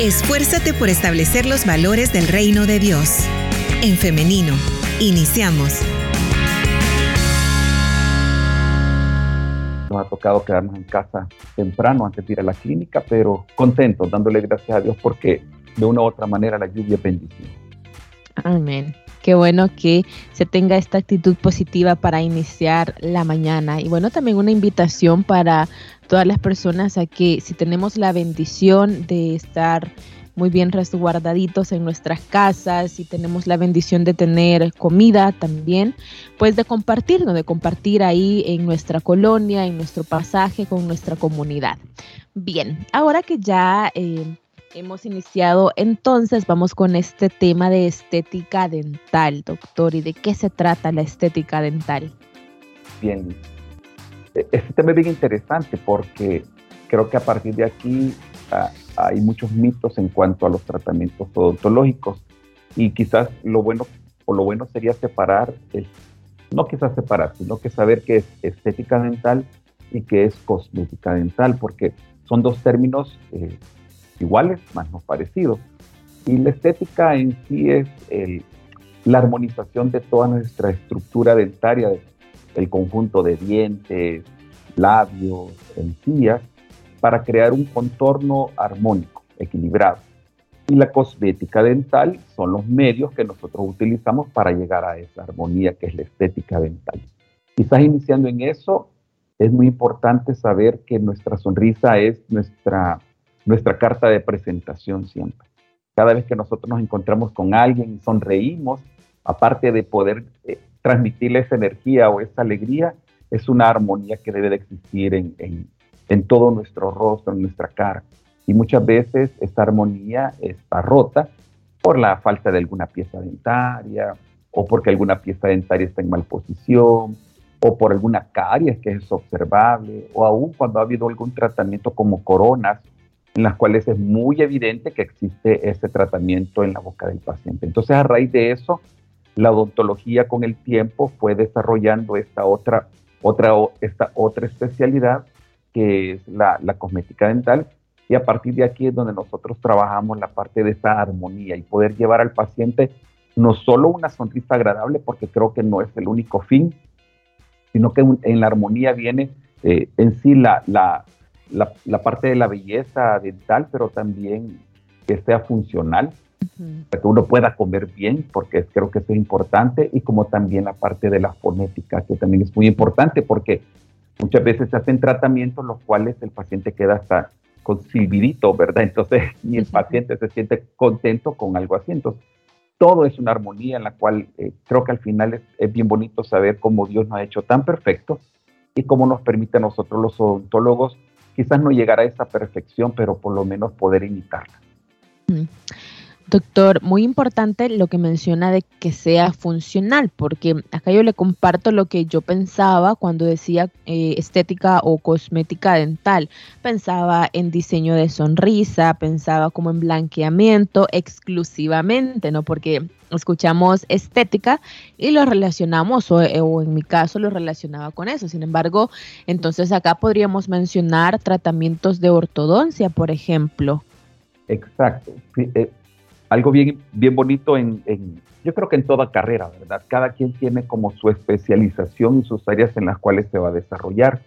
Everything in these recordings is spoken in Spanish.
Esfuérzate por establecer los valores del reino de Dios. En femenino, iniciamos. Nos ha tocado quedarnos en casa temprano antes de ir a la clínica, pero contentos, dándole gracias a Dios porque de una u otra manera la lluvia es bendición. Amén. Qué bueno que se tenga esta actitud positiva para iniciar la mañana. Y bueno, también una invitación para todas las personas a que si tenemos la bendición de estar muy bien resguardaditos en nuestras casas, si tenemos la bendición de tener comida también, pues de compartir, de compartir ahí en nuestra colonia, en nuestro pasaje con nuestra comunidad. Bien, ahora que ya eh, Hemos iniciado entonces, vamos con este tema de estética dental, doctor. ¿Y de qué se trata la estética dental? Bien, este tema es bien interesante porque creo que a partir de aquí ah, hay muchos mitos en cuanto a los tratamientos odontológicos y quizás lo bueno o lo bueno sería separar, no quizás separar, sino que saber qué es estética dental y qué es cosmética dental, porque son dos términos eh, iguales, más no parecidos. Y la estética en sí es la armonización de toda nuestra estructura dentaria, el conjunto de dientes, labios, encías, para crear un contorno armónico, equilibrado. Y la cosmética dental son los medios que nosotros utilizamos para llegar a esa armonía que es la estética dental. Quizás iniciando en eso, es muy importante saber que nuestra sonrisa es nuestra nuestra carta de presentación siempre. Cada vez que nosotros nos encontramos con alguien y sonreímos, aparte de poder eh, transmitirle esa energía o esa alegría, es una armonía que debe de existir en, en, todo nuestro rostro, en nuestra cara. Y muchas veces esta armonía está rota por la falta de alguna pieza dentaria o porque alguna pieza dentaria está en mal posición o por alguna caries que es observable o aún cuando ha habido algún tratamiento como coronas en las cuales es muy evidente que existe ese tratamiento en la boca del paciente. Entonces, a raíz de eso, la odontología con el tiempo fue desarrollando esta otra, otra, esta otra especialidad que es la, la cosmética dental. Y a partir de aquí es donde nosotros trabajamos la parte de esa armonía y poder llevar al paciente no solo una sonrisa agradable, porque creo que no es el único fin, sino que en la armonía viene eh, en sí la, la, la, parte de la belleza dental, pero también que sea funcional, para que uno pueda comer bien, porque creo que eso es importante, y como también la parte de la fonética, que también es muy importante, porque muchas veces se hacen tratamientos los cuales el paciente queda hasta con silbidito, ¿verdad? Entonces, ni el paciente se siente contento con algo así. Entonces, todo es una armonía en la cual eh, creo que al final es, es, bien bonito saber cómo Dios nos ha hecho tan perfecto y cómo nos permite a nosotros los odontólogos quizás no llegar a esa perfección, pero por lo menos poder imitarla. Mm. Doctor, muy importante lo que menciona de que sea funcional, porque acá yo le comparto lo que yo pensaba cuando decía eh, estética o cosmética dental. Pensaba en diseño de sonrisa, pensaba como en blanqueamiento exclusivamente, ¿no? Porque escuchamos estética y lo relacionamos, o, eh, o, en mi caso lo relacionaba con eso. Sin embargo, entonces acá podríamos mencionar tratamientos de ortodoncia, por ejemplo. Exacto. Algo bien, bien bonito en, yo creo que en toda carrera, ¿verdad? Cada quien tiene como su especialización y sus áreas en las cuales se va a desarrollar.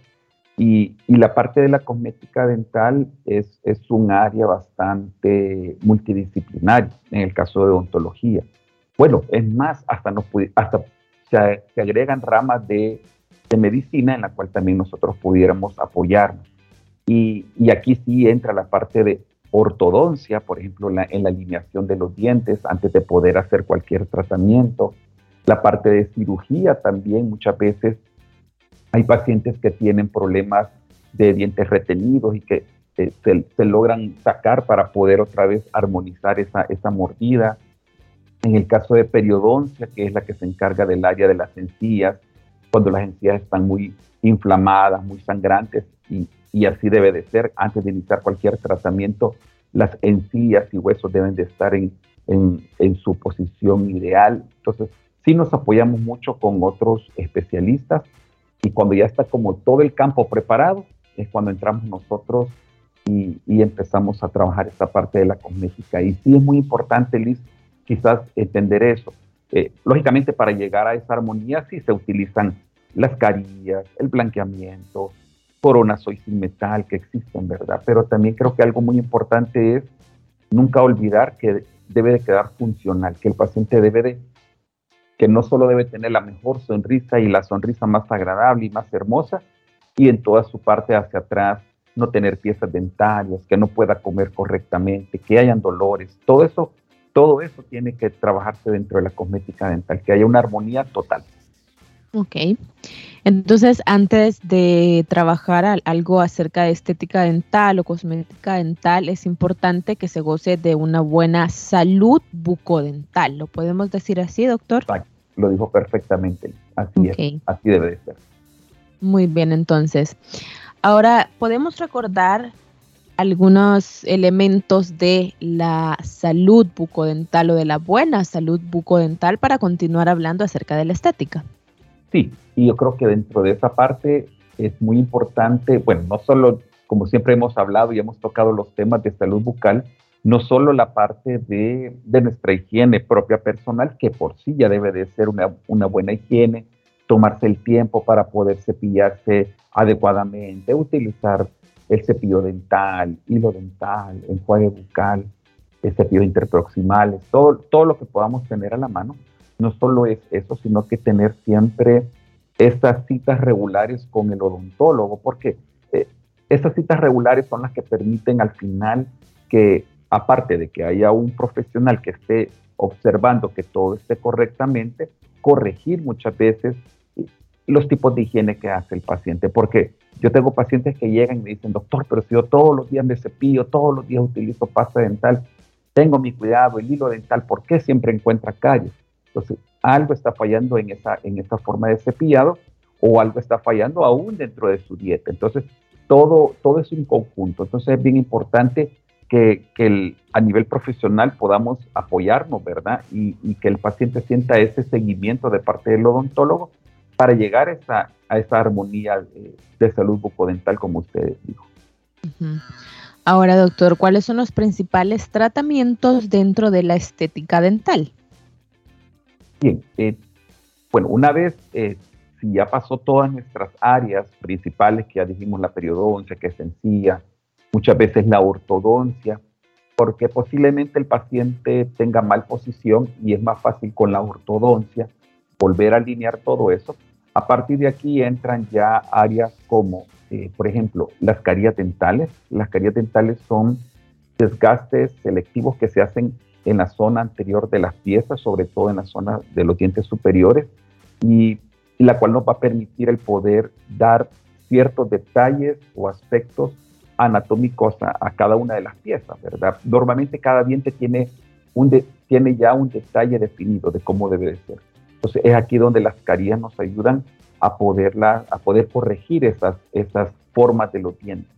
Y, y la parte de la cosmética dental es, es un área bastante multidisciplinaria en el caso de odontología. Bueno, es más, hasta, nos, hasta se, se agregan ramas de, de, medicina en la cual también nosotros pudiéramos apoyarnos. Y, y aquí sí entra la parte de ortodoncia, por ejemplo, en la alineación de los dientes antes de poder hacer cualquier tratamiento. La parte de cirugía también, muchas veces hay pacientes que tienen problemas de dientes retenidos y que eh, se, logran sacar para poder otra vez armonizar esa, esa mordida. En el caso de periodoncia, que es la que se encarga del área de las encías, cuando las encías están muy inflamadas, muy sangrantes, y, y así debe de ser. Antes de iniciar cualquier tratamiento, las encías y huesos deben de estar en, en, su posición ideal. Entonces, sí nos apoyamos mucho con otros especialistas y cuando ya está como todo el campo preparado, es cuando entramos nosotros y, y, empezamos a trabajar esta parte de la cosmética. Y sí es muy importante, Liz, quizás entender eso. Eh, lógicamente, para llegar a esa armonía sí se utilizan las carillas, el blanqueamiento, coronas hoy sin metal que existen, ¿verdad? Pero también creo que algo muy importante es nunca olvidar que debe de quedar funcional, que el paciente debe de, que no solo debe tener la mejor sonrisa y la sonrisa más agradable y más hermosa, y en toda su parte hacia atrás no tener piezas dentarias, que no pueda comer correctamente, que hayan dolores, todo eso, todo eso tiene que trabajarse dentro de la cosmética dental, que haya una armonía total. Ok. Entonces, antes de trabajar algo acerca de estética dental o cosmética dental, es importante que se goce de una buena salud bucodental. ¿Lo podemos decir así, doctor? Lo dijo perfectamente. Así es. Así debe de ser. Muy bien, entonces. Ahora, ¿podemos recordar algunos elementos de la salud bucodental o de la buena salud bucodental para continuar hablando acerca de la estética? Sí, y yo creo que dentro de esa parte es muy importante, bueno, no solo, como siempre hemos hablado y hemos tocado los temas de salud bucal, no solo la parte de, nuestra higiene propia personal, que por sí ya debe de ser una, buena higiene, tomarse el tiempo para poder cepillarse adecuadamente, utilizar el cepillo dental, hilo dental, enjuague bucal, el cepillo interproximales, todo, todo lo que podamos tener a la mano no solo es eso, sino que tener siempre estas citas regulares con el odontólogo, porque eh, estas citas regulares son las que permiten al final que, aparte de que haya un profesional que esté observando que todo esté correctamente, corregir muchas veces los tipos de higiene que hace el paciente, porque yo tengo pacientes que llegan y me dicen, doctor, pero si yo todos los días me cepillo, todos los días utilizo pasta dental, tengo mi cuidado, el hilo dental, ¿por qué siempre encuentra calles? Entonces, algo está fallando en esa, en forma de cepillado o algo está fallando aún dentro de su dieta. Entonces, todo, todo es un conjunto. Entonces, es bien importante que, que a nivel profesional podamos apoyarnos, ¿verdad? Y, que el paciente sienta ese seguimiento de parte del odontólogo para llegar a esa, a esa armonía de, salud bucodental, como usted dijo. Ahora, doctor, ¿cuáles son los principales tratamientos dentro de la estética dental? Bien, eh, bueno, una vez, eh, si ya pasó todas nuestras áreas principales, que ya dijimos la periodoncia, que es sencilla, muchas veces la ortodoncia, porque posiblemente el paciente tenga mal posición y es más fácil con la ortodoncia volver a alinear todo eso. A partir de aquí entran ya áreas como, eh, por ejemplo, las carillas dentales. Las carillas dentales son desgastes selectivos que se hacen en la zona anterior de las piezas, sobre todo en la zona de los dientes superiores, y, la cual nos va a permitir el poder dar ciertos detalles o aspectos anatómicos a, cada una de las piezas, ¿verdad? Normalmente cada diente tiene, un tiene ya un detalle definido de cómo debe de ser. Entonces es aquí donde las carillas nos ayudan a, poderla, a poder corregir esas, esas formas de los dientes.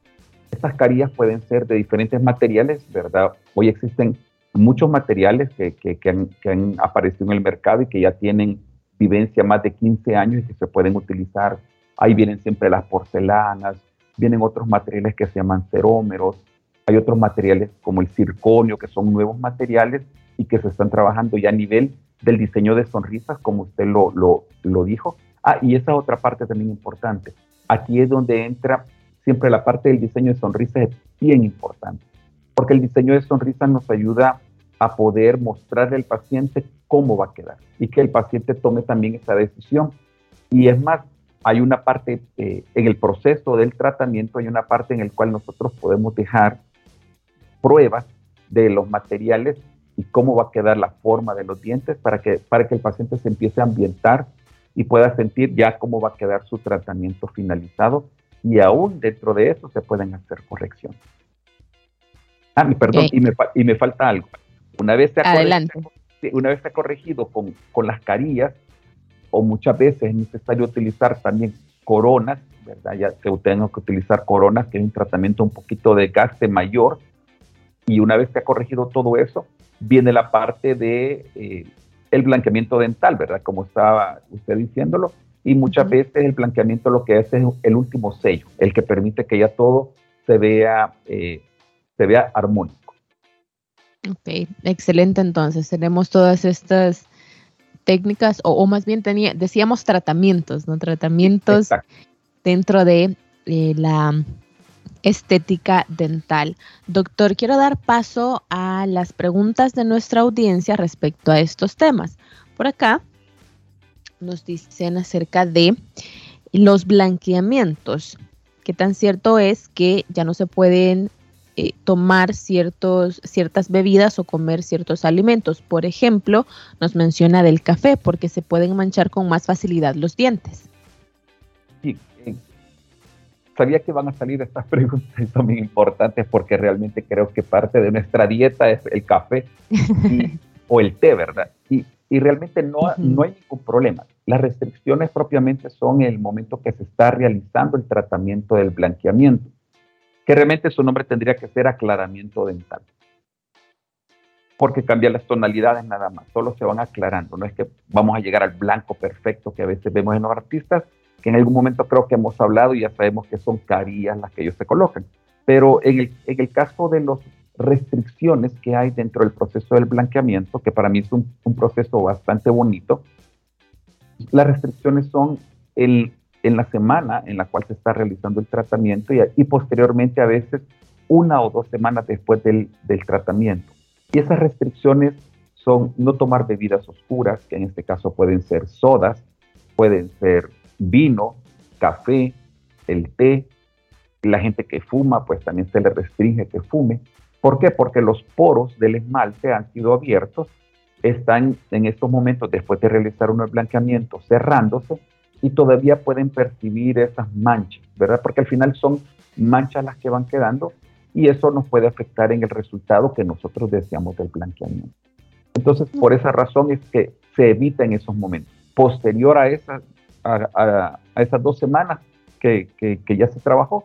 Estas carillas pueden ser de diferentes materiales, ¿verdad? Hoy existen muchos materiales que, que, han, aparecido en el mercado y que ya tienen vivencia más de 15 años y que se pueden utilizar. Ahí vienen siempre las porcelanas, vienen otros materiales que se llaman cerómeros, hay otros materiales como el circonio, que son nuevos materiales y que se están trabajando ya a nivel del diseño de sonrisas, como usted lo, lo, lo dijo. Ah, y esa otra parte también importante. Aquí es donde entra siempre la parte del diseño de sonrisas, es bien importante, porque el diseño de sonrisas nos ayuda a poder mostrarle al paciente cómo va a quedar y que el paciente tome también esa decisión. Y es más, hay una parte eh, en el proceso del tratamiento, hay una parte en la cual nosotros podemos dejar pruebas de los materiales y cómo va a quedar la forma de los dientes para que, para que el paciente se empiece a ambientar y pueda sentir ya cómo va a quedar su tratamiento finalizado y aún dentro de eso se pueden hacer correcciones. Ah, perdón, y, me, y me falta algo. Una vez se ha, corregido, una vez corregido con, con, las carillas, o muchas veces es necesario utilizar también coronas, ¿verdad? Ya que tengo que utilizar coronas, que es un tratamiento un poquito de gaste mayor. Y una vez que ha corregido todo eso, viene la parte de eh, el blanqueamiento dental, ¿verdad? Como estaba usted diciéndolo. Y muchas veces el blanqueamiento lo que hace es el último sello, el que permite que ya todo se vea, eh, se vea armónico. Ok, excelente entonces. Tenemos todas estas técnicas, o, más bien tenía, decíamos tratamientos, ¿no? Tratamientos dentro de eh, la estética dental. Doctor, quiero dar paso a las preguntas de nuestra audiencia respecto a estos temas. Por acá nos dicen acerca de los blanqueamientos. ¿Qué tan cierto es que ya no se pueden eh, tomar ciertos, ciertas bebidas o comer ciertos alimentos? Por ejemplo, nos menciona del café porque se pueden manchar con más facilidad los dientes. Sí, eh, sabía que van a salir estas preguntas y son muy importantes porque realmente creo que parte de nuestra dieta es el café o el té, ¿verdad? Y, y realmente no, no hay ningún problema. Las restricciones propiamente son el momento que se está realizando el tratamiento del blanqueamiento, que realmente su nombre tendría que ser aclaramiento dental. Porque cambia las tonalidades nada más, solo se van aclarando. No es que vamos a llegar al blanco perfecto que a veces vemos en los artistas, que en algún momento creo que hemos hablado y ya sabemos que son carillas las que ellos se colocan. Pero en el, en el caso de las restricciones que hay dentro del proceso del blanqueamiento, que para mí es un, un proceso bastante bonito, las restricciones son el, en la semana en la cual se está realizando el tratamiento y, posteriormente a veces una o dos semanas después del, del tratamiento. Y esas restricciones son no tomar bebidas oscuras, que en este caso pueden ser sodas, pueden ser vino, café, el té. La gente que fuma, pues también se le restringe que fume. ¿Por qué? Porque los poros del esmalte han sido abiertos, están en estos momentos, después de realizar un blanqueamiento, cerrándose y todavía pueden percibir esas manchas, ¿verdad? Porque al final son manchas las que van quedando y eso nos puede afectar en el resultado que nosotros deseamos del blanqueamiento. Entonces, por esa razón es que se evita en esos momentos. Posterior a esas a, esas dos semanas que, ya se trabajó,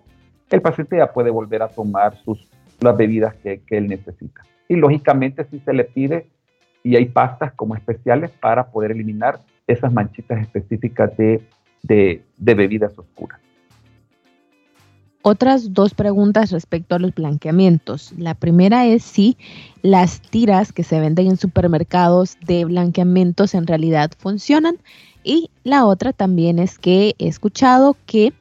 el paciente ya puede volver a tomar sus, las bebidas que, él necesita. Y lógicamente si se le pide, y hay pastas como especiales para poder eliminar esas manchitas específicas de, de, bebidas oscuras. Otras dos preguntas respecto a los blanqueamientos. La primera es si las tiras que se venden en supermercados de blanqueamientos en realidad funcionan y la otra también es que he escuchado que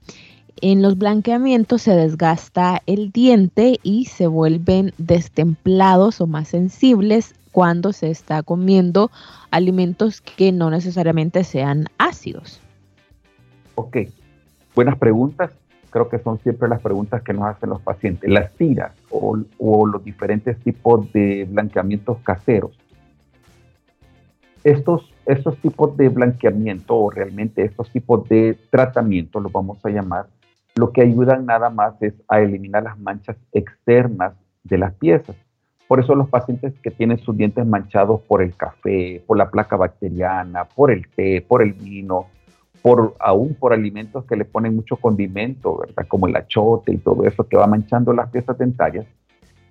en los blanqueamientos se desgasta el diente y se vuelven destemplados o más sensibles cuando se está comiendo alimentos que no necesariamente sean ácidos. Ok, buenas preguntas. Creo que son siempre las preguntas que nos hacen los pacientes. Las tiras o, los diferentes tipos de blanqueamientos caseros estos, estos tipos de blanqueamiento o realmente estos tipos de tratamiento, los vamos a llamar, lo que ayudan nada más es a eliminar las manchas externas de las piezas. Por eso los pacientes que tienen sus dientes manchados por el café, por la placa bacteriana, por el té, por el vino, por, aún por alimentos que le ponen mucho condimento, ¿verdad? Como el achote y todo eso que va manchando las piezas dentarias,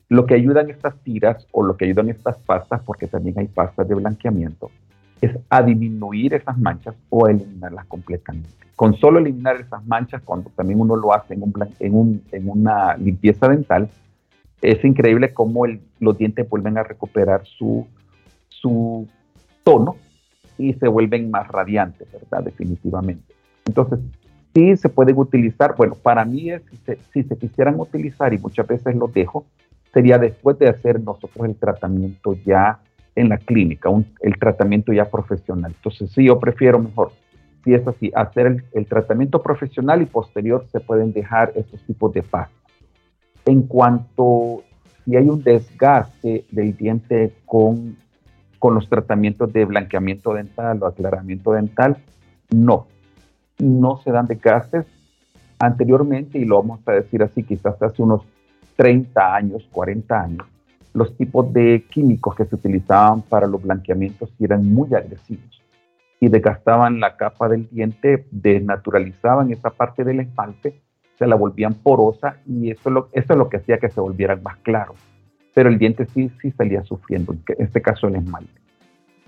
lo que ayudan estas tiras o lo que ayudan estas pastas, porque también hay pastas de blanqueamiento, es a disminuir esas manchas o a eliminarlas completamente. Con solo eliminar esas manchas, cuando también uno lo hace en, un, en, un, en una limpieza dental, es increíble cómo los dientes vuelven a recuperar su, su tono y se vuelven más radiantes, ¿verdad? Definitivamente. Entonces, sí se pueden utilizar, bueno, para mí es, si, se, si se quisieran utilizar, y muchas veces lo dejo, sería después de hacer nosotros el tratamiento ya en la clínica, el tratamiento ya profesional. Entonces, sí, yo prefiero mejor, si es así, hacer el, tratamiento profesional y posterior se pueden dejar estos tipos de pastas. En cuanto si hay un desgaste del diente con, con los tratamientos de blanqueamiento dental o aclaramiento dental, no, no se dan desgastes. Anteriormente, y lo vamos a decir así, quizás hace unos 30 años, 40 años, los tipos de químicos que se utilizaban para los blanqueamientos eran muy agresivos y desgastaban la capa del diente, desnaturalizaban esa parte del esmalte, se la volvían porosa y eso es lo, que hacía que se volvieran más claros. Pero el diente sí, sí salía sufriendo, en este caso el esmalte.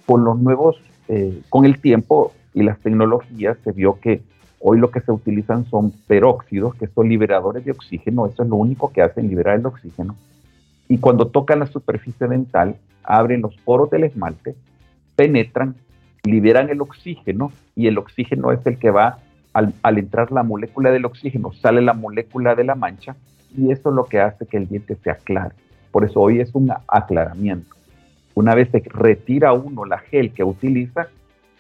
Con los nuevos, eh, con el tiempo y las tecnologías se vio que Hoy lo que se utilizan son peróxidos, que son liberadores de oxígeno, eso es lo único que hacen, liberar el oxígeno. Y cuando tocan la superficie dental, abren los poros del esmalte, penetran, liberan el oxígeno y el oxígeno es el que va al, al, entrar la molécula del oxígeno, sale la molécula de la mancha y eso es lo que hace que el diente se aclare. Por eso hoy es un aclaramiento. Una vez se retira uno la gel que utiliza,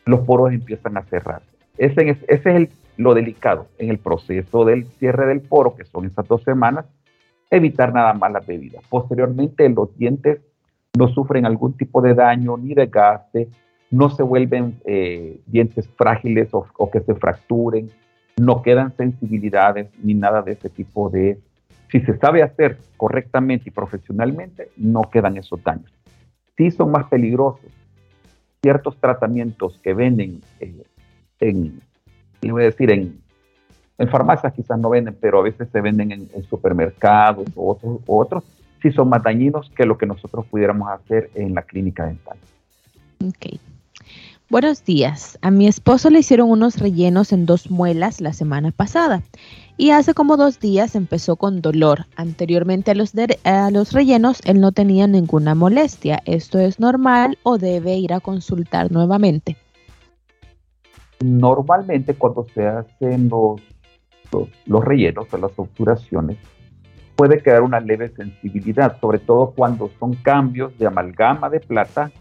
los poros empiezan a cerrar. Ese, ese es lo delicado en el proceso del cierre del poro, que son esas dos semanas, evitar nada más las bebidas. Posteriormente, los dientes no sufren algún tipo de daño ni desgaste, no se vuelven eh, dientes frágiles o, o, que se fracturen, no quedan sensibilidades ni nada de ese tipo de... Si se sabe hacer correctamente y profesionalmente, no quedan esos daños sí son más peligrosos ciertos tratamientos que venden eh, en, voy decir, en, en, farmacias quizás no venden, pero a veces se venden en, supermercados o otros, otros, sí son más dañinos que lo que nosotros pudiéramos hacer en la clínica dental. Ok. Buenos días. A mi esposo le hicieron unos rellenos en dos muelas la semana pasada y hace como dos días empezó con dolor. Anteriormente a los, a los rellenos él no tenía ninguna molestia. ¿Esto es normal o debe ir a consultar nuevamente? Normalmente cuando se hacen los, rellenos o las obturaciones puede quedar una leve sensibilidad, sobre todo cuando son cambios de amalgama de plata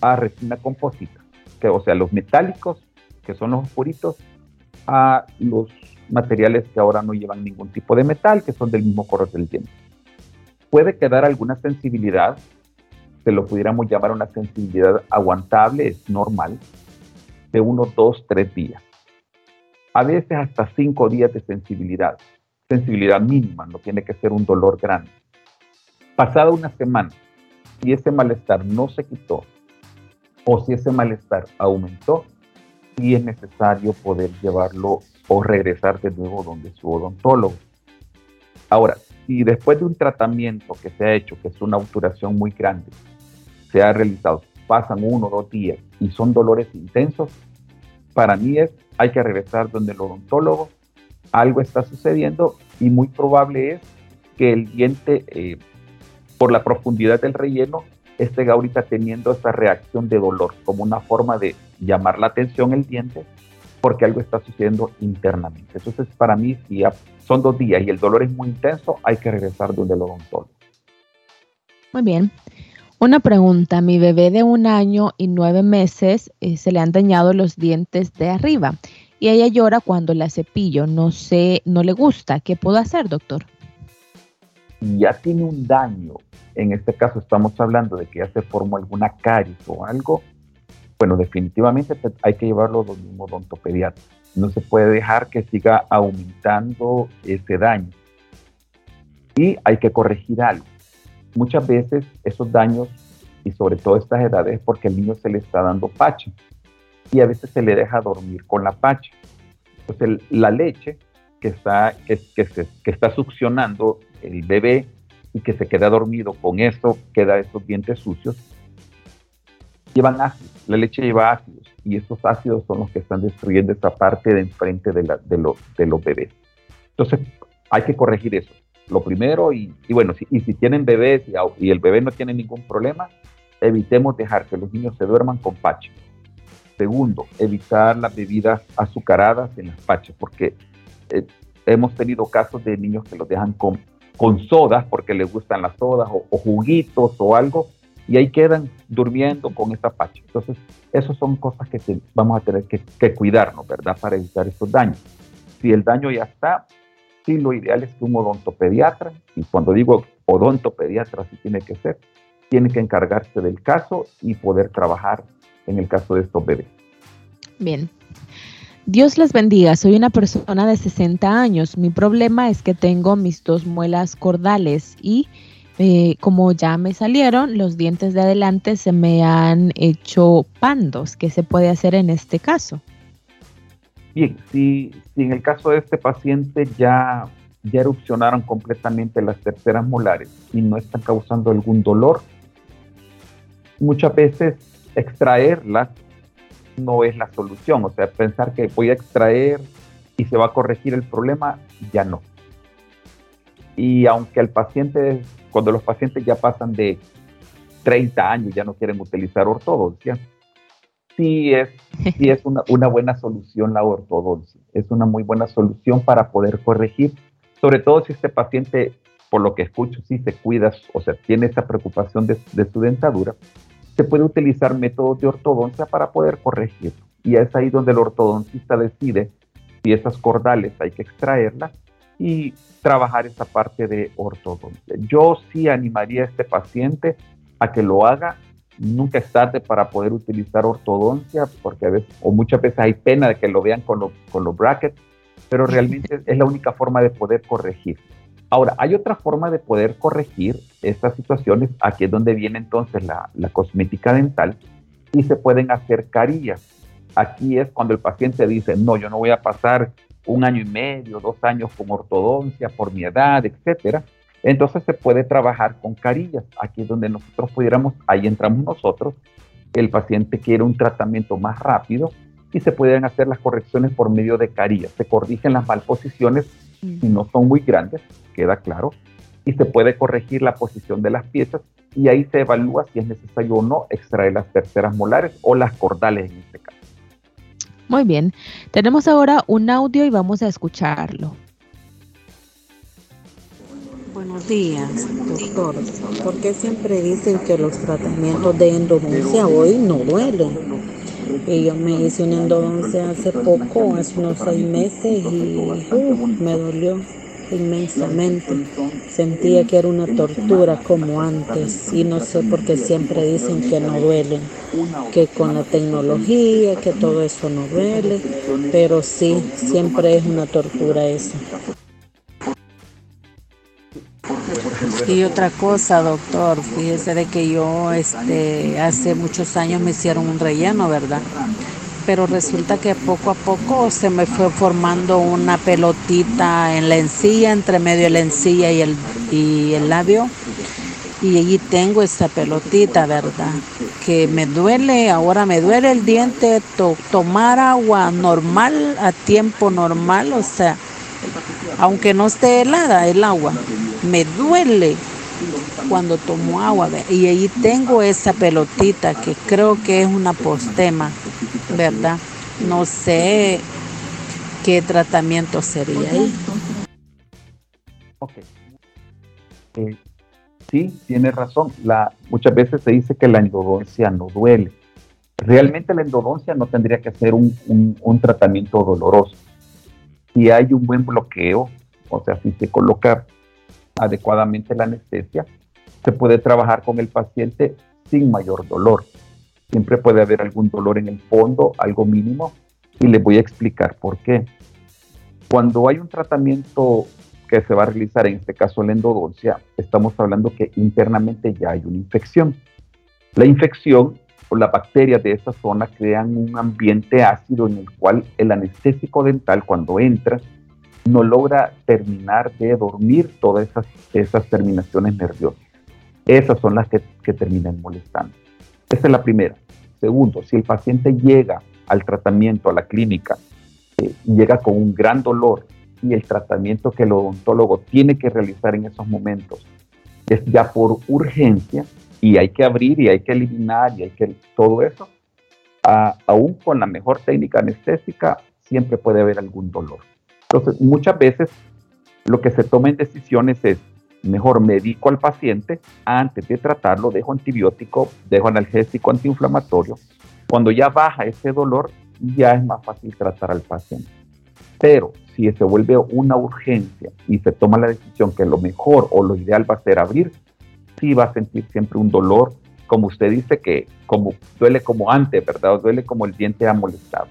a resina composita, que, o sea, los metálicos, que son los oscuritos, a los materiales que ahora no llevan ningún tipo de metal, que son del mismo color del diente. Puede quedar alguna sensibilidad, se lo pudiéramos llamar una sensibilidad aguantable, es normal, de unos dos, tres días. A veces hasta cinco días de sensibilidad, sensibilidad mínima, no tiene que ser un dolor grande. Pasada una semana, si ese malestar no se quitó o si ese malestar aumentó, sí es necesario poder llevarlo o regresar de nuevo donde su odontólogo. Ahora, si después de un tratamiento que se ha hecho, que es una obturación muy grande, se ha realizado, pasan uno o dos días y son dolores intensos, para mí es, hay que regresar donde el odontólogo, algo está sucediendo y muy probable es que el diente, eh, por la profundidad del relleno, esté ahorita teniendo esa reacción de dolor como una forma de llamar la atención el diente porque algo está sucediendo internamente. Entonces, para mí, si son dos días y el dolor es muy intenso, hay que regresar donde el odontólogo. Muy bien. Una pregunta, mi bebé de un año y nueve meses eh, se le han dañado los dientes de arriba y ella llora cuando la cepillo, no sé, no le gusta. ¿Qué puedo hacer, doctor? Ya tiene un daño, en este caso estamos hablando de que ya se formó alguna caries o algo, bueno, definitivamente hay que llevarlo a un odontopediatra. No se puede dejar que siga aumentando ese daño. Y hay que corregir algo. Muchas veces esos daños, y sobre todo estas edades, es porque el niño se le está dando pacha. Y a veces se le deja dormir con la pacha. Entonces la leche que está, que, está succionando el bebé y que se queda dormido con eso, queda esos dientes sucios, llevan ácidos, la leche lleva ácidos y esos ácidos son los que están destruyendo esa parte de enfrente de, de, de los bebés. Entonces hay que corregir eso. Lo primero, y, bueno, si, y si tienen bebés y, el bebé no tiene ningún problema, evitemos dejar que los niños se duerman con pache. Segundo, evitar las bebidas azucaradas en las paches, porque eh, hemos tenido casos de niños que los dejan con, con sodas porque les gustan las sodas o juguitos o algo, y ahí quedan durmiendo con esta pacha. Entonces, esas son cosas que vamos a tener que, cuidarnos, ¿verdad? Para evitar estos daños. Si el daño ya está, sí, lo ideal es que un odontopediatra, y cuando digo odontopediatra, así tiene que ser, tiene que encargarse del caso y poder trabajar en el caso de estos bebés. Bien. Dios les bendiga, soy una persona de 60 años. Mi problema es que tengo mis dos muelas cordales y eh, como ya me salieron, los dientes de adelante se me han hecho pandos. ¿Qué se puede hacer en este caso? Bien, si, en el caso de este paciente ya, ya erupcionaron completamente las terceras molares y no están causando algún dolor, muchas veces extraerlas no es la solución. O sea, pensar que voy a extraer y se va a corregir el problema, ya no. Y aunque el paciente, cuando los pacientes ya pasan de 30 años, ya no quieren utilizar ortodoncia, sí es, sí es una, buena solución la ortodoncia. Es una muy buena solución para poder corregir, sobre todo si este paciente, por lo que escucho, sí se cuida, o sea, tiene esa preocupación de, de su dentadura, se puede utilizar métodos de ortodoncia para poder corregir. Y es ahí donde el ortodoncista decide si esas cordales hay que extraerlas y trabajar esa parte de ortodoncia. Yo sí animaría a este paciente a que lo haga. Nunca es tarde para poder utilizar ortodoncia, porque a veces, o muchas veces hay pena de que lo vean con, con los brackets, pero realmente es la única forma de poder corregir. Ahora, hay otra forma de poder corregir estas situaciones. Aquí es donde viene entonces la, la cosmética dental y se pueden hacer carillas. Aquí es cuando el paciente dice, no, yo no voy a pasar un año y medio, dos años con ortodoncia por mi edad, etcétera. Entonces se puede trabajar con carillas. Aquí es donde nosotros pudiéramos, ahí entramos nosotros. El paciente quiere un tratamiento más rápido y se pueden hacer las correcciones por medio de carillas. Se corrigen las malposiciones si no son muy grandes, queda claro, y se puede corregir la posición de las piezas y ahí se evalúa si es necesario o no extraer las terceras molares o las cordales en este caso. Muy bien, tenemos ahora un audio y vamos a escucharlo. Buenos días, doctor. ¿Por qué siempre dicen que los tratamientos de endodoncia hoy no duelen? Y yo me hice una endodoncia hace poco, hace unos seis meses, y uh, me dolió inmensamente. Sentía que era una tortura como antes y no sé por qué siempre dicen que no duelen, que con la tecnología, que todo eso no duele, pero sí, siempre es una tortura eso. Y otra cosa, doctor, fíjese de que yo este, hace muchos años me hicieron un relleno, ¿verdad? pero resulta que poco a poco se me fue formando una pelotita en la encilla, entre medio de la encilla y el, y el labio. Y allí tengo esa pelotita, ¿verdad? Que me duele, ahora me duele el diente, tomar agua normal, a tiempo normal, o sea, aunque no esté helada el agua, me duele cuando tomo agua. Y allí tengo esa pelotita que creo que es una postema ¿verdad? No sé qué tratamiento sería ahí. Ok. Eh, sí, tiene razón. Muchas veces se dice que la endodoncia no duele. Realmente la endodoncia no tendría que ser un, un tratamiento doloroso. Si hay un buen bloqueo, o sea, si se coloca adecuadamente la anestesia, se puede trabajar con el paciente sin mayor dolor. Siempre puede haber algún dolor en el fondo, algo mínimo, y les voy a explicar por qué. Cuando hay un tratamiento que se va a realizar, en este caso la endodoncia, estamos hablando que internamente ya hay una infección. La infección o las bacterias de esa zona crean un ambiente ácido en el cual el anestésico dental cuando entra no logra terminar de dormir todas esas, terminaciones nerviosas. Esas son las que, terminan molestando. Esa es la primera. Segundo, si el paciente llega al tratamiento, a la clínica, eh, llega con un gran dolor y el tratamiento que el odontólogo tiene que realizar en esos momentos es ya por urgencia y hay que abrir y hay que eliminar y hay que todo eso, aún con la mejor técnica anestésica, siempre puede haber algún dolor. Entonces, muchas veces lo que se toma en decisiones es mejor medico al paciente antes de tratarlo, dejo antibiótico, dejo analgésico antiinflamatorio. Cuando ya baja ese dolor, ya es más fácil tratar al paciente. Pero si se vuelve una urgencia y se toma la decisión que lo mejor o lo ideal va a ser abrir, sí va a sentir siempre un dolor, como usted dice, que como duele como antes, ¿verdad? O duele como el diente ha molestado.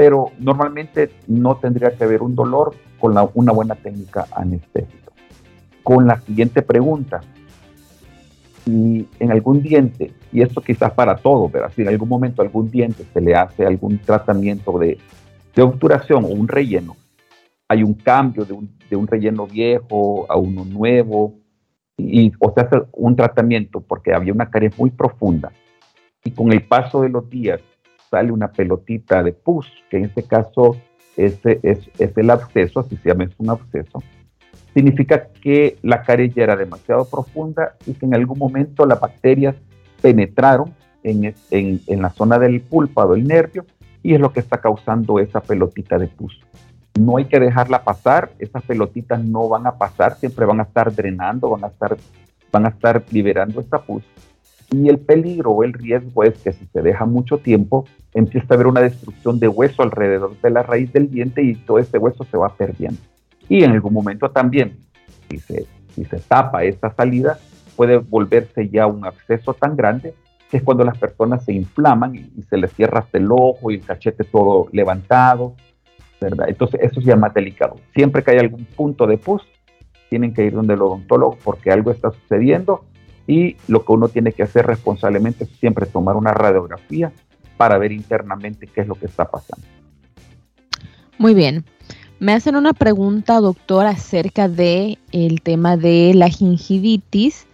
Pero normalmente no tendría que haber un dolor con una buena técnica anestésica con la siguiente pregunta. Si en algún diente, y esto quizás para todos, pero si en algún momento algún diente se le hace algún tratamiento de, de obturación o un relleno, hay un cambio de un, de un relleno viejo a uno nuevo, y, o se hace un tratamiento porque había una caries muy profunda, y con el paso de los días sale una pelotita de pus, que en este caso es, es, es el absceso, así se llama, es un absceso, significa que la caries era demasiado profunda y que en algún momento las bacterias penetraron en, en, en la zona del púlpado, el nervio, y es lo que está causando esa pelotita de pus. No hay que dejarla pasar, esas pelotitas no van a pasar, siempre van a estar drenando, van a estar, van a estar liberando esta pus. Y el peligro o el riesgo es que si se deja mucho tiempo, empieza a haber una destrucción de hueso alrededor de la raíz del diente y todo ese hueso se va perdiendo. Y en algún momento también, si se, si se tapa esta salida, puede volverse ya un absceso tan grande que es cuando las personas se inflaman y, se les cierra hasta el ojo y el cachete todo levantado, ¿verdad? Entonces eso es ya más delicado. Siempre que hay algún punto de pus, tienen que ir donde el odontólogo porque algo está sucediendo y lo que uno tiene que hacer responsablemente es siempre tomar una radiografía para ver internamente qué es lo que está pasando. Muy bien. Me hacen una pregunta, doctor, acerca de el tema de la gingivitis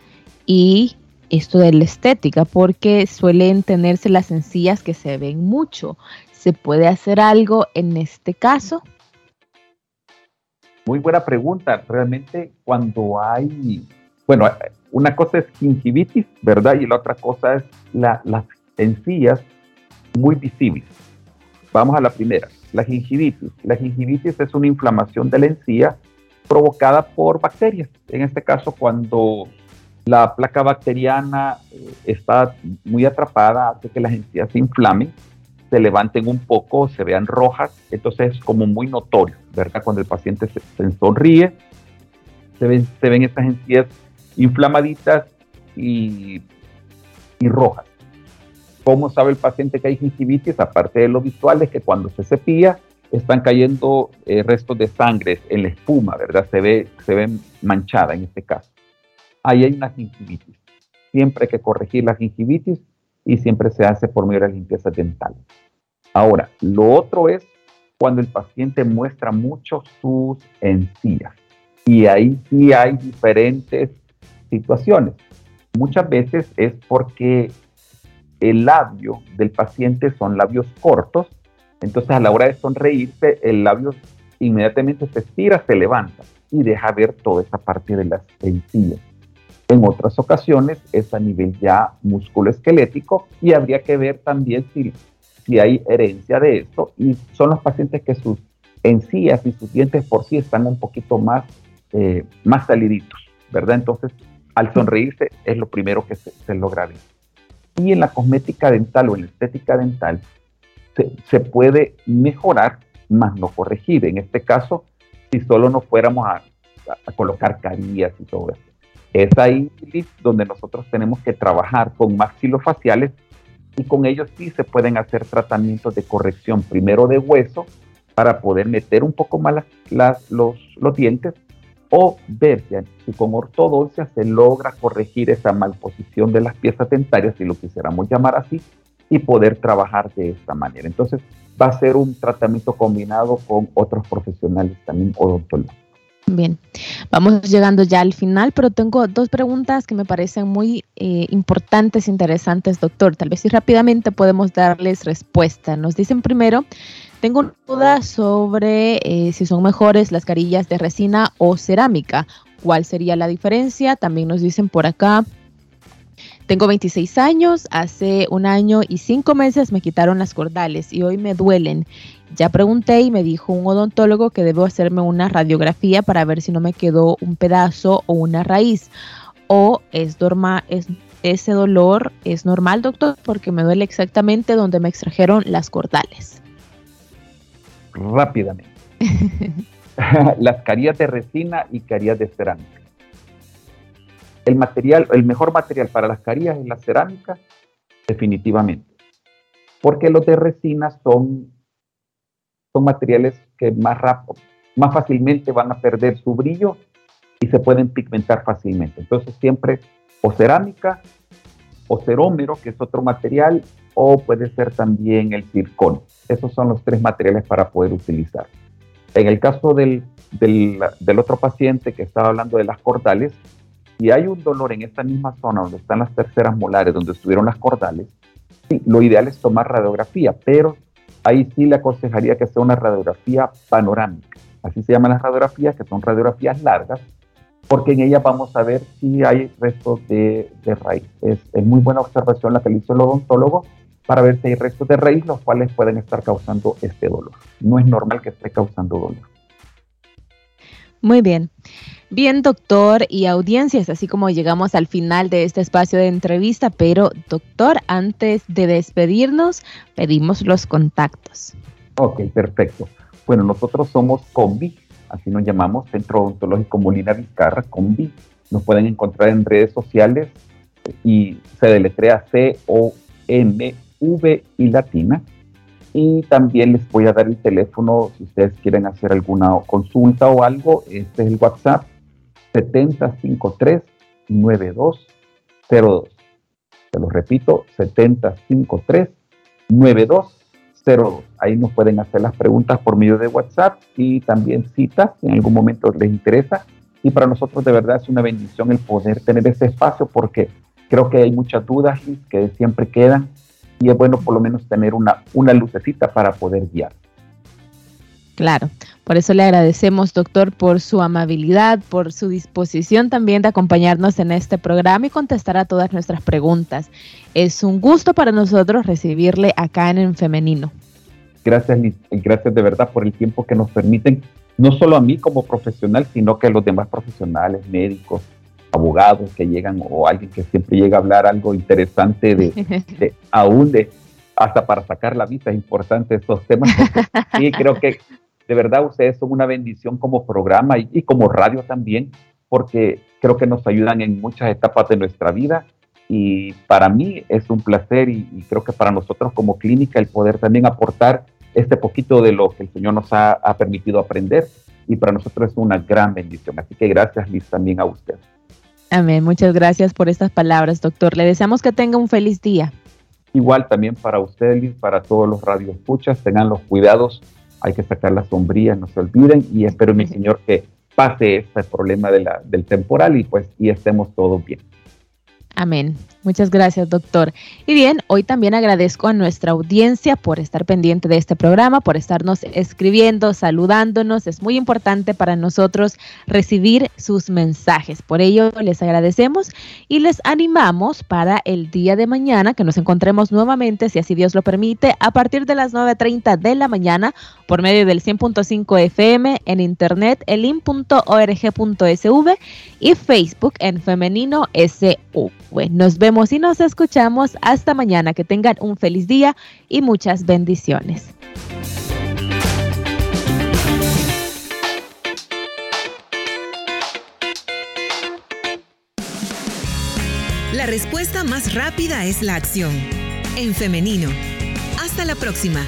y esto de la estética, porque suelen tenerse las encías que se ven mucho. ¿Se puede hacer algo en este caso? Muy buena pregunta. Realmente cuando hay, bueno, una cosa es gingivitis, ¿verdad? Y la otra cosa es las encías muy visibles. Vamos a la primera, la gingivitis. La gingivitis es una inflamación de la encía provocada por bacterias. En este caso, cuando la placa bacteriana eh, está muy atrapada, hace que las encías se inflamen, se levanten un poco, se vean rojas, entonces es como muy notorio, ¿verdad? Cuando el paciente se, sonríe, se ven, se ven estas encías inflamaditas y, y rojas. ¿Cómo sabe el paciente que hay gingivitis? Aparte de lo visual, es que cuando se cepilla, están cayendo eh, restos de sangre en la espuma, ¿verdad? Se ve, se ve manchada en este caso ahí hay una gingivitis. Siempre hay que corregir la gingivitis y siempre se hace por medio de la limpieza dental. Ahora, lo otro es cuando el paciente muestra mucho sus encías. Y ahí sí hay diferentes situaciones. Muchas veces es porque el labio del paciente son labios cortos, entonces a la hora de sonreírse, el labio inmediatamente se estira, se levanta y deja ver toda esa parte de las encías. En otras ocasiones es a nivel ya musculoesquelético y habría que ver también si, si hay herencia de esto y son los pacientes que sus encías y sus dientes por sí están un poquito más, eh, más saliditos, ¿verdad? Entonces, al sonreírse es lo primero que se, logra ver. Y en la cosmética dental o en la estética dental se, puede mejorar, más no corregir. En este caso, si solo nos fuéramos a, a colocar carillas y todo eso. Es ahí donde nosotros tenemos que trabajar con maxilofaciales y con ellos sí se pueden hacer tratamientos de corrección, primero de hueso, para poder meter un poco más las, los, los dientes, o ver si con ortodoncia se logra corregir esa malposición de las piezas dentarias, si lo quisiéramos llamar así, y poder trabajar de esta manera. Entonces, va a ser un tratamiento combinado con otros profesionales también odontólogos. Bien, vamos llegando ya al final, pero tengo dos preguntas que me parecen muy eh, importantes, interesantes, doctor. Tal vez si rápidamente podemos darles respuesta. Nos dicen primero, tengo una duda sobre eh, si son mejores las carillas de resina o cerámica. ¿Cuál sería la diferencia? También nos dicen por acá, tengo 26 años, hace un año y cinco meses me quitaron las cordales y hoy me duelen. Ya pregunté y me dijo un odontólogo que debo hacerme una radiografía para ver si no me quedó un pedazo o una raíz. O es, normal, es ese dolor es normal, doctor, porque me duele exactamente donde me extrajeron las cordales. Rápidamente. las carillas de resina y carillas de cerámica el material, el mejor material para las carillas es la cerámica, definitivamente. Porque los de resina son, son materiales que más rápido, más fácilmente van a perder su brillo y se pueden pigmentar fácilmente. Entonces siempre o cerámica o cerómero, que es otro material, o puede ser también el circón. Esos son los tres materiales para poder utilizar. En el caso del, del, otro paciente que estaba hablando de las cordales, si hay un dolor en esta misma zona donde están las terceras molares, donde estuvieron las cordales, sí, lo ideal es tomar radiografía, pero ahí sí le aconsejaría que sea una radiografía panorámica. Así se llaman las radiografías, que son radiografías largas, porque en ellas vamos a ver si hay restos de, raíz. Es, muy buena observación la que le hizo el odontólogo para ver si hay restos de raíz, los cuales pueden estar causando este dolor. No es normal que esté causando dolor. Muy bien. Bien, doctor y audiencias, así como llegamos al final de este espacio de entrevista, pero doctor, antes de despedirnos, pedimos los contactos. Ok, perfecto. Bueno, nosotros somos Combi, así nos llamamos, Centro Odontológico Molina Vizcarra, Combi. Nos pueden encontrar en redes sociales y se deletrea C-O-M-V y latina. Y también les voy a dar el teléfono si ustedes quieren hacer alguna consulta o algo. Este es el WhatsApp 7053 9202. Se lo repito, 7053 9202. Ahí nos pueden hacer las preguntas por medio de WhatsApp y también citas si en algún momento les interesa. Y para nosotros de verdad es una bendición el poder tener ese espacio porque creo que hay muchas dudas que siempre quedan y es bueno por lo menos tener una, una lucecita para poder guiar. Claro, por eso le agradecemos, doctor, por su amabilidad, por su disposición también de acompañarnos en este programa y contestar a todas nuestras preguntas. Es un gusto para nosotros recibirle acá en, en Femenino. Gracias, Liz, y gracias de verdad por el tiempo que nos permiten, no solo a mí como profesional, sino que a los demás profesionales, médicos, abogados que llegan o alguien que siempre llega a hablar algo interesante de, de aún de hasta para sacar la vista es importante estos temas. Sí, creo que de verdad ustedes son una bendición como programa y, como radio también, porque creo que nos ayudan en muchas etapas de nuestra vida y para mí es un placer y, creo que para nosotros como clínica el poder también aportar este poquito de lo que el Señor nos ha, ha permitido aprender y para nosotros es una gran bendición. Así que gracias Liz también a usted. Amén, muchas gracias por estas palabras, doctor. Le deseamos que tenga un feliz día. Igual también para usted, Liz, para todos los radioescuchas, tengan los cuidados hay que sacar las sombrías, no se olviden, y espero, mi Señor, que pase este problema de la, del temporal y pues y estemos todos bien. Amén. Muchas gracias, doctor. Y bien, hoy también agradezco a nuestra audiencia por estar pendiente de este programa, por estarnos escribiendo, saludándonos. Es muy importante para nosotros recibir sus mensajes. Por ello, les agradecemos y les animamos para el día de mañana que nos encontremos nuevamente, si así Dios lo permite, a partir de las 9.30 de la mañana por medio del 100.5 FM en internet, elin.org.sv y Facebook en femenino SU. Nos vemos y nos escuchamos hasta mañana. Que tengan un feliz día y muchas bendiciones. La respuesta más rápida es la acción. En femenino. Hasta la próxima.